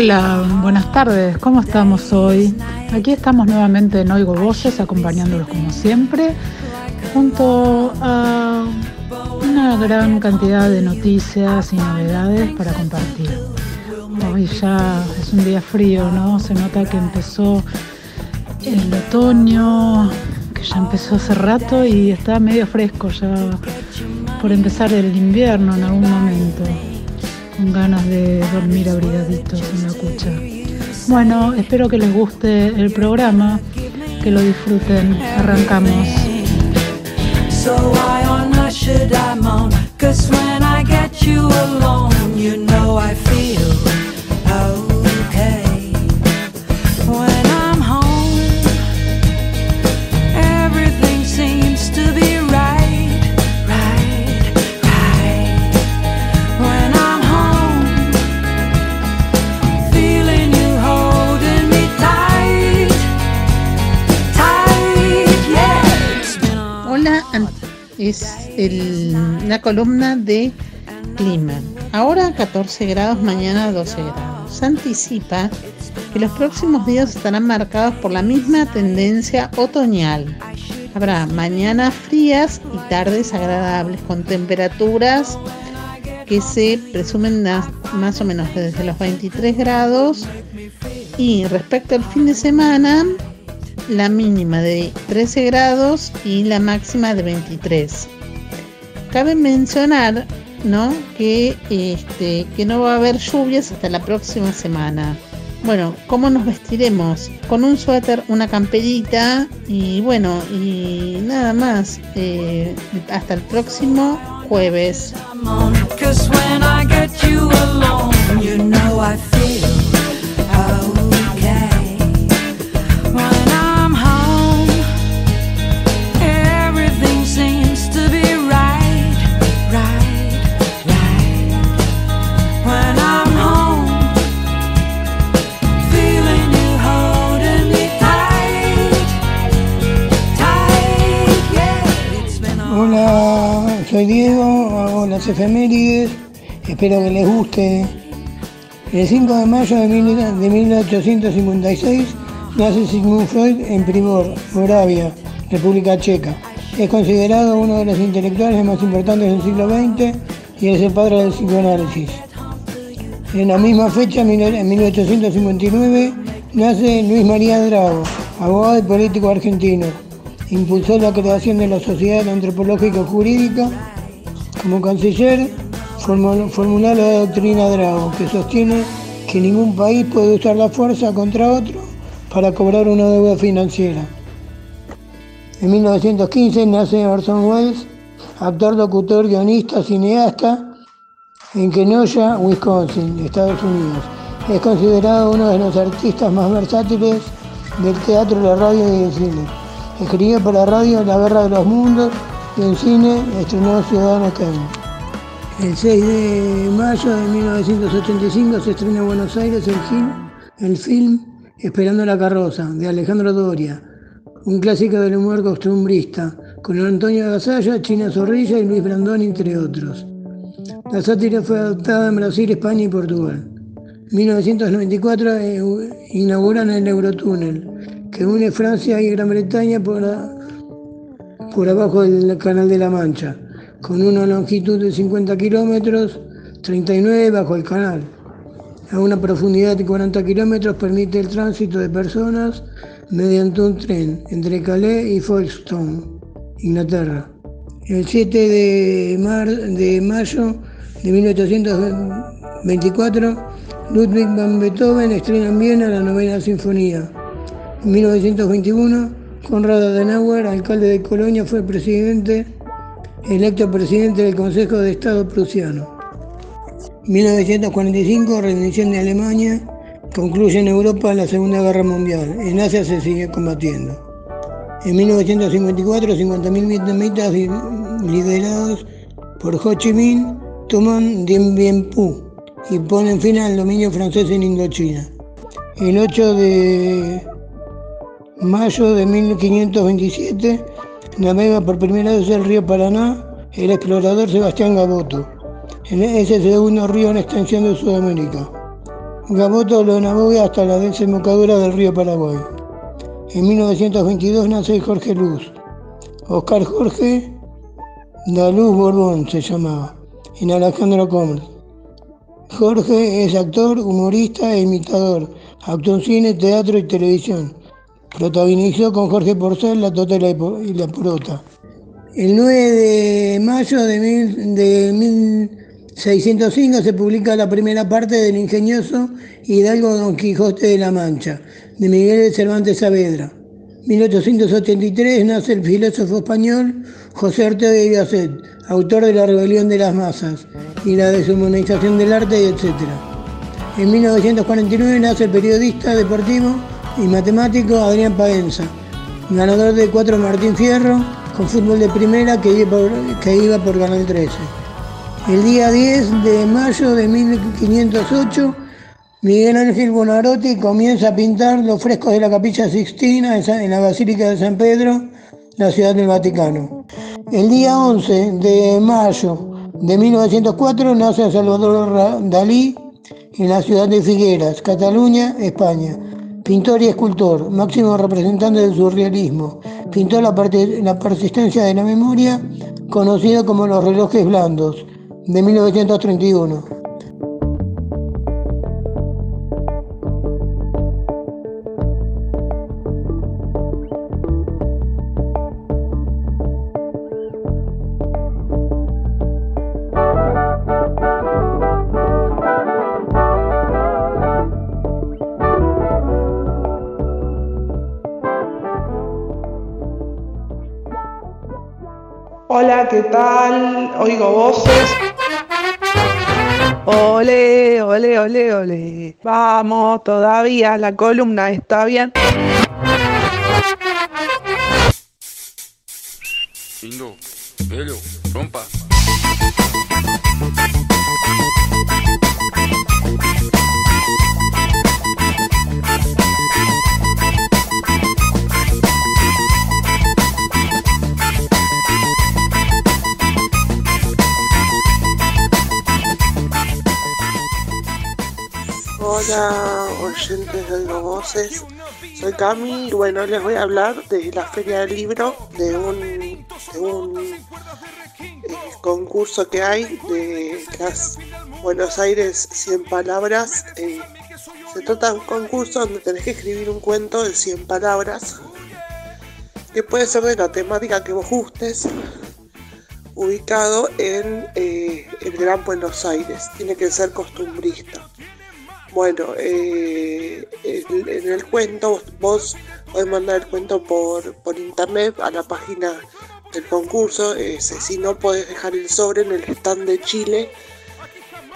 Hola, buenas tardes, ¿cómo estamos hoy? Aquí estamos nuevamente en Oigo Voces, acompañándolos como siempre, junto a una gran cantidad de noticias y novedades para compartir. Hoy ya es un día frío, ¿no? Se nota que empezó el otoño, que ya empezó hace rato y está medio fresco ya por empezar el invierno en algún momento con ganas de dormir abrigaditos en la cucha. Bueno, espero que les guste el programa, que lo disfruten. Arrancamos. So why on earth should I moan? Cause when I get you alone, you know I feel es la columna de clima. Ahora 14 grados, mañana 12 grados. Se anticipa que los próximos días estarán marcados por la misma tendencia otoñal. Habrá mañanas frías y tardes agradables con temperaturas que se presumen más o menos desde los 23 grados y respecto al fin de semana la mínima de 13 grados y la máxima de 23. Cabe mencionar, ¿no? Que este que no va a haber lluvias hasta la próxima semana. Bueno, ¿cómo nos vestiremos? Con un suéter, una camperita y bueno, y nada más. Eh, hasta el próximo jueves. Soy Diego, hago las efemérides, espero que les guste. El 5 de mayo de, mil- de 1856 nace Sigmund Freud en Pribor, Moravia, República Checa. Es considerado uno de los intelectuales más importantes del siglo XX y es el padre del psicoanálisis. En la misma fecha, en 1859, nace Luis María Drago, abogado y político argentino. Impulsó la creación de la Sociedad Antropológica Jurídica. Como canciller, formuló, la doctrina Drago, que sostiene que ningún país puede usar la fuerza contra otro para cobrar una deuda financiera. En 1915 nace Orson Welles, actor, locutor, guionista, cineasta, en Kenosha, Wisconsin, Estados Unidos. Es considerado uno de los artistas más versátiles del teatro, la radio y el cine. Escribió para radio La Guerra de los Mundos y en cine estrenó Ciudadano Kane. El 6 de mayo de 1985 se estrena en Buenos Aires el film, el film Esperando la carroza, de Alejandro Doria, un clásico del humor costumbrista, con Antonio Gasalla, China Zorrilla y Luis Brandón, entre otros. La sátira fue adoptada en Brasil, España y Portugal. 1994 eh, inauguran el Eurotúnel, que une Francia y Gran Bretaña por, por abajo del Canal de la Mancha, con una longitud de 50 kilómetros, 39 bajo el canal. A una profundidad de 40 kilómetros permite el tránsito de personas mediante un tren entre Calais y Folkestone, Inglaterra. El 7 de, mar- de mayo de 1824, Ludwig van Beethoven estrena en Viena la novena sinfonía. En 1921, Konrad Adenauer, alcalde de Colonia, fue presidente electo presidente del Consejo de Estado prusiano. 1945, rendición de Alemania, concluye en Europa la Segunda Guerra Mundial. En Asia se sigue combatiendo. En 1954, 50.000 vietnamitas liderados por Ho Chi Minh toman Dien Bien Phu y ponen fin al dominio francés en Indochina. El 8 de mayo de 1527 navega por primera vez el río Paraná el explorador Sebastián Gaboto. Es el segundo río en extensión de Sudamérica. Gaboto lo navega hasta la desembocadura del río Paraguay. En 1922 nace Jorge Luz. Oscar Jorge Daluz Borbón se llamaba, en Alejandro Comer. Jorge es actor, humorista e imitador. Actuó en cine, teatro y televisión. Protagonizó con Jorge Porcel La Tota y la Prota. El 9 de mayo de, mil, de 1605 se publica la primera parte del ingenioso Hidalgo Don Quijote de la Mancha, de Miguel de Cervantes Saavedra. 1883 nace el filósofo español José Ortega y Gasset, autor de La rebelión de las masas y la deshumanización del arte, etc. En 1949 nace el periodista deportivo y matemático Adrián Paenza, ganador de cuatro Martín Fierro con fútbol de primera que iba, por, que iba por Canal 13. El día 10 de mayo de 1508, Miguel Ángel Bonarotti comienza a pintar los frescos de la Capilla Sixtina en la Basílica de San Pedro, la ciudad del Vaticano. El día 11 de mayo de 1904 nace Salvador Dalí en la ciudad de Figueras, Cataluña, España pintor y escultor, máximo representante del surrealismo. Pintó la, la persistencia de la memoria, conocido como los relojes blandos, de 1931. Hola, ¿qué tal? Oigo voces. Ole, ole, ole, ole. Vamos, todavía la columna está bien. Indo, Helio, rompa. Hola, oyentes de Oigo Voces. Soy Cami y bueno, les voy a hablar de la Feria del Libro, de un, de un eh, concurso que hay de Buenos Aires 100 palabras. Eh, se trata de un concurso donde tenés que escribir un cuento de 100 palabras, que puede ser de la temática que vos gustes, ubicado en eh, el Gran Buenos Aires. Tiene que ser costumbrista. Bueno, eh, en el cuento vos podés mandar el cuento por, por internet a la página del concurso. si no, podés dejar el sobre en el stand de Chile.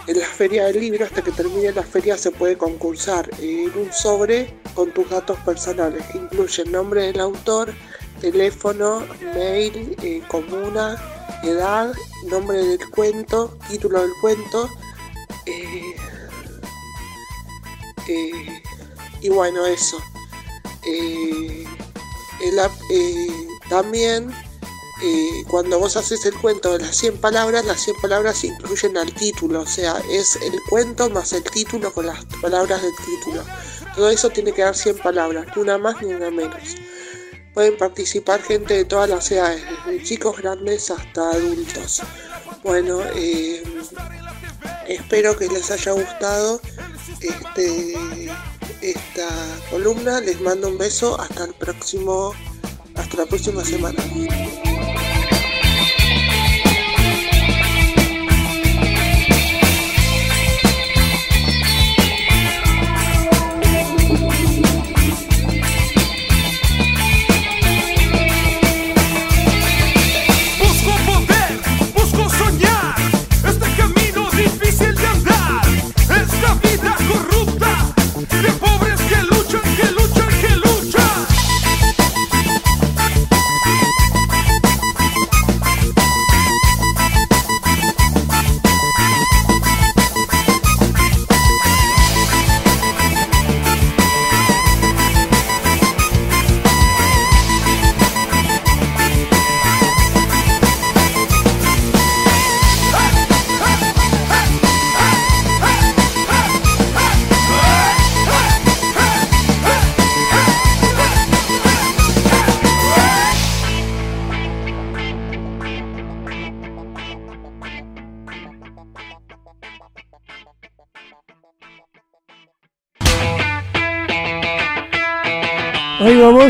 En la feria del libro, hasta que termine la feria, se puede concursar en un sobre con tus datos personales, que incluyen nombre del autor, teléfono, mail, eh, comuna, edad, nombre del cuento, título del cuento. Eh, y bueno, eso. Eh, eh, también cuando vos haces el cuento de las 100 palabras, las 100 palabras incluyen al título, o sea, es el cuento más el título con las palabras del título. Todo eso tiene que dar 100 palabras, ni una más ni una menos. Pueden participar gente de todas las edades, desde chicos grandes hasta adultos. Bueno, espero que les haya gustado este, esta columna. Les mando un beso. Hasta el próximo, hasta la próxima semana.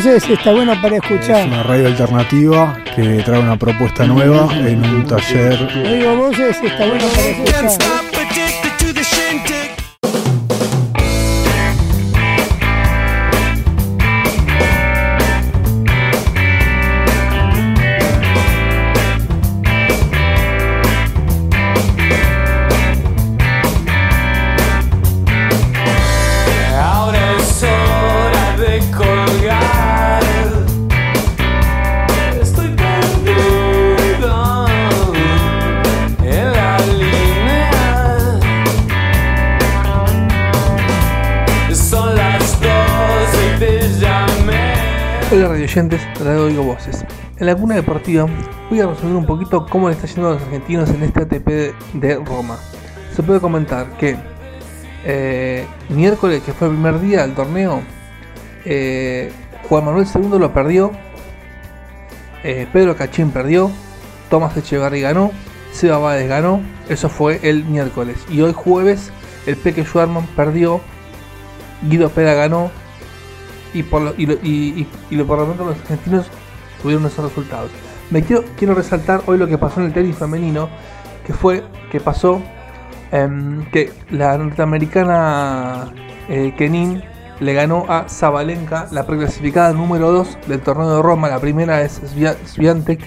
Voces, está buena para escuchar. Es una radio alternativa que trae una propuesta nueva en un taller. Oigo voces, está buena para escuchar. Oyentes, Voces. En la cuna deportiva voy a resumir un poquito cómo le está yendo a los argentinos en este ATP de Roma. Se puede comentar que eh, miércoles, que fue el primer día del torneo, eh, Juan Manuel II lo perdió, eh, Pedro Cachín perdió, Tomás Echeverry ganó, Seba Báez ganó, eso fue el miércoles. Y hoy jueves, el Peque Schwarman perdió, Guido Pera ganó, y por lo, y, lo- y- y- lo- por lo tanto los argentinos tuvieron esos resultados. Me quiero, quiero resaltar hoy lo que pasó en el tenis femenino, que fue que pasó em, que la norteamericana eh, Kenin le ganó a Zabalenka, la preclasificada número 2 del torneo de Roma. La primera es Svia- Swiatek.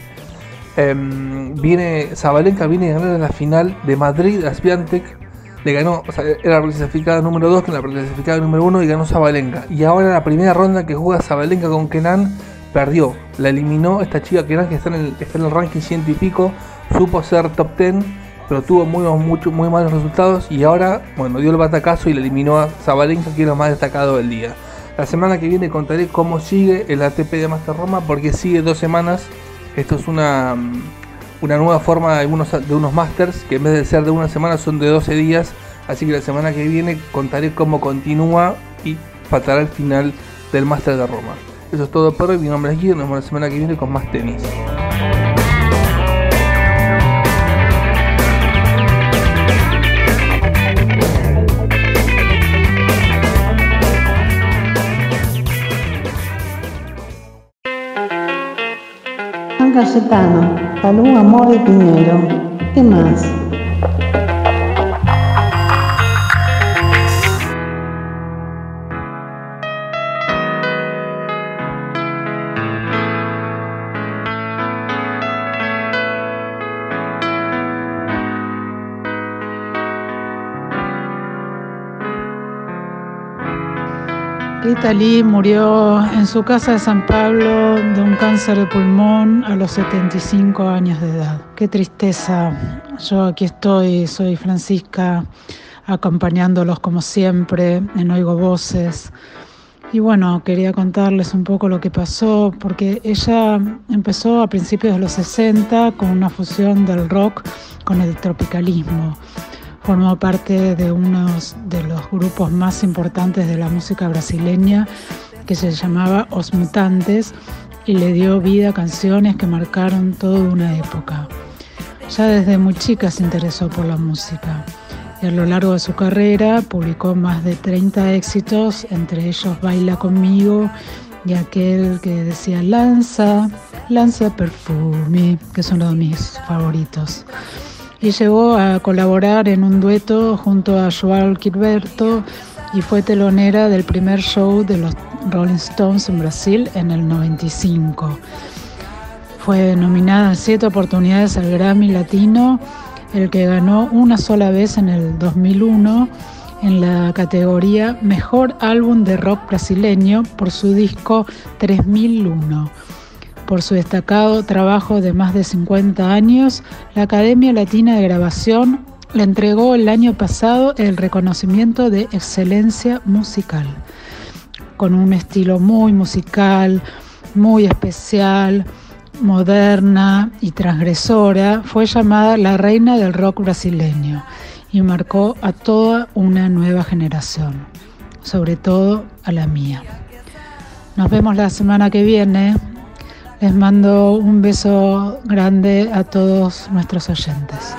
Em, viene, Zabalenka viene a ganar en la final de Madrid a Swiatek. Le ganó, era la clasificada número 2 que la clasificada número 1 y ganó Zabalenka. Y ahora la primera ronda que juega Zabalenka con Kenan perdió. La eliminó esta chica Kenan que está en el, está en el ranking ciento y pico. Supo ser top 10, pero tuvo muy, muy malos resultados. Y ahora, bueno, dio el batacazo y le eliminó a Zabalenka, que era lo más destacado del día. La semana que viene contaré cómo sigue el ATP de Master Roma, porque sigue dos semanas. Esto es una, una nueva forma de, de unos Masters, que en vez de ser de una semana son de 12 días. Así que la semana que viene contaré cómo continúa y faltará el final del Master de Roma. Eso es todo por hoy. Mi nombre es Guido. Nos vemos la semana que viene con más tenis. Cayetano, Palú, Amor y Piñero. ¿Qué más? Rita Lee murió en su casa de San Pablo de un cáncer de pulmón a los 75 años de edad. Qué tristeza. Yo aquí estoy, soy Francisca, acompañándolos como siempre en Oigo Voces. Y bueno, quería contarles un poco lo que pasó, porque ella empezó a principios de los 60 con una fusión del rock con el tropicalismo formó parte de uno de los grupos más importantes de la música brasileña que se llamaba Os Mutantes y le dio vida a canciones que marcaron toda una época. Ya desde muy chica se interesó por la música y a lo largo de su carrera publicó más de 30 éxitos, entre ellos Baila conmigo y aquel que decía Lanza, Lanza Perfume, que es uno de mis favoritos y llegó a colaborar en un dueto junto a Joao Gilberto y fue telonera del primer show de los Rolling Stones en Brasil en el 95. Fue nominada en siete oportunidades al Grammy Latino, el que ganó una sola vez en el 2001 en la categoría Mejor Álbum de Rock Brasileño por su disco 3001. Por su destacado trabajo de más de 50 años, la Academia Latina de Grabación le entregó el año pasado el reconocimiento de excelencia musical. Con un estilo muy musical, muy especial, moderna y transgresora, fue llamada la reina del rock brasileño y marcó a toda una nueva generación, sobre todo a la mía. Nos vemos la semana que viene. Les mando un beso grande a todos nuestros oyentes.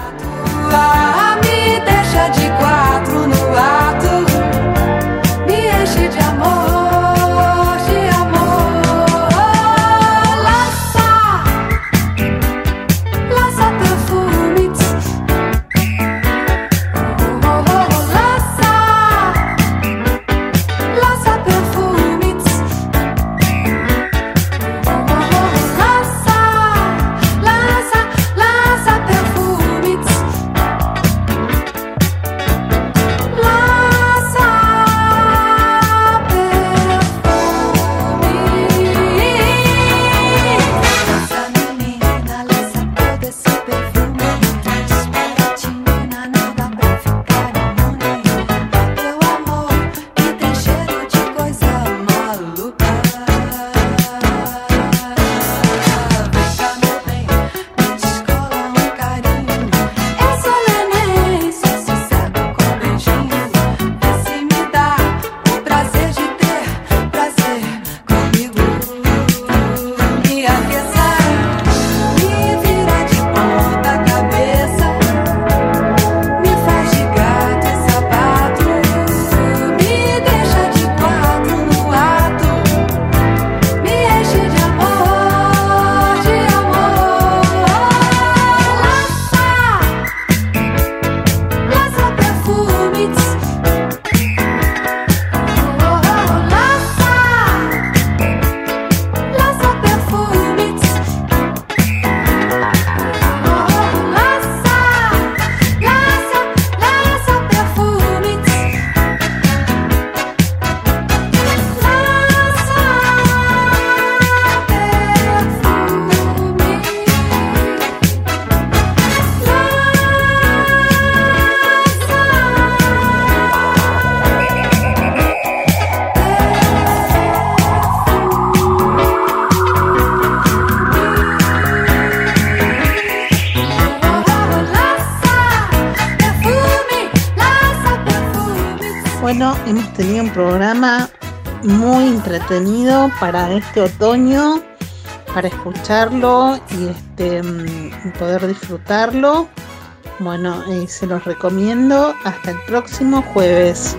Tenido un programa muy entretenido para este otoño, para escucharlo y este mm, poder disfrutarlo. Bueno, eh, se los recomiendo. Hasta el próximo jueves.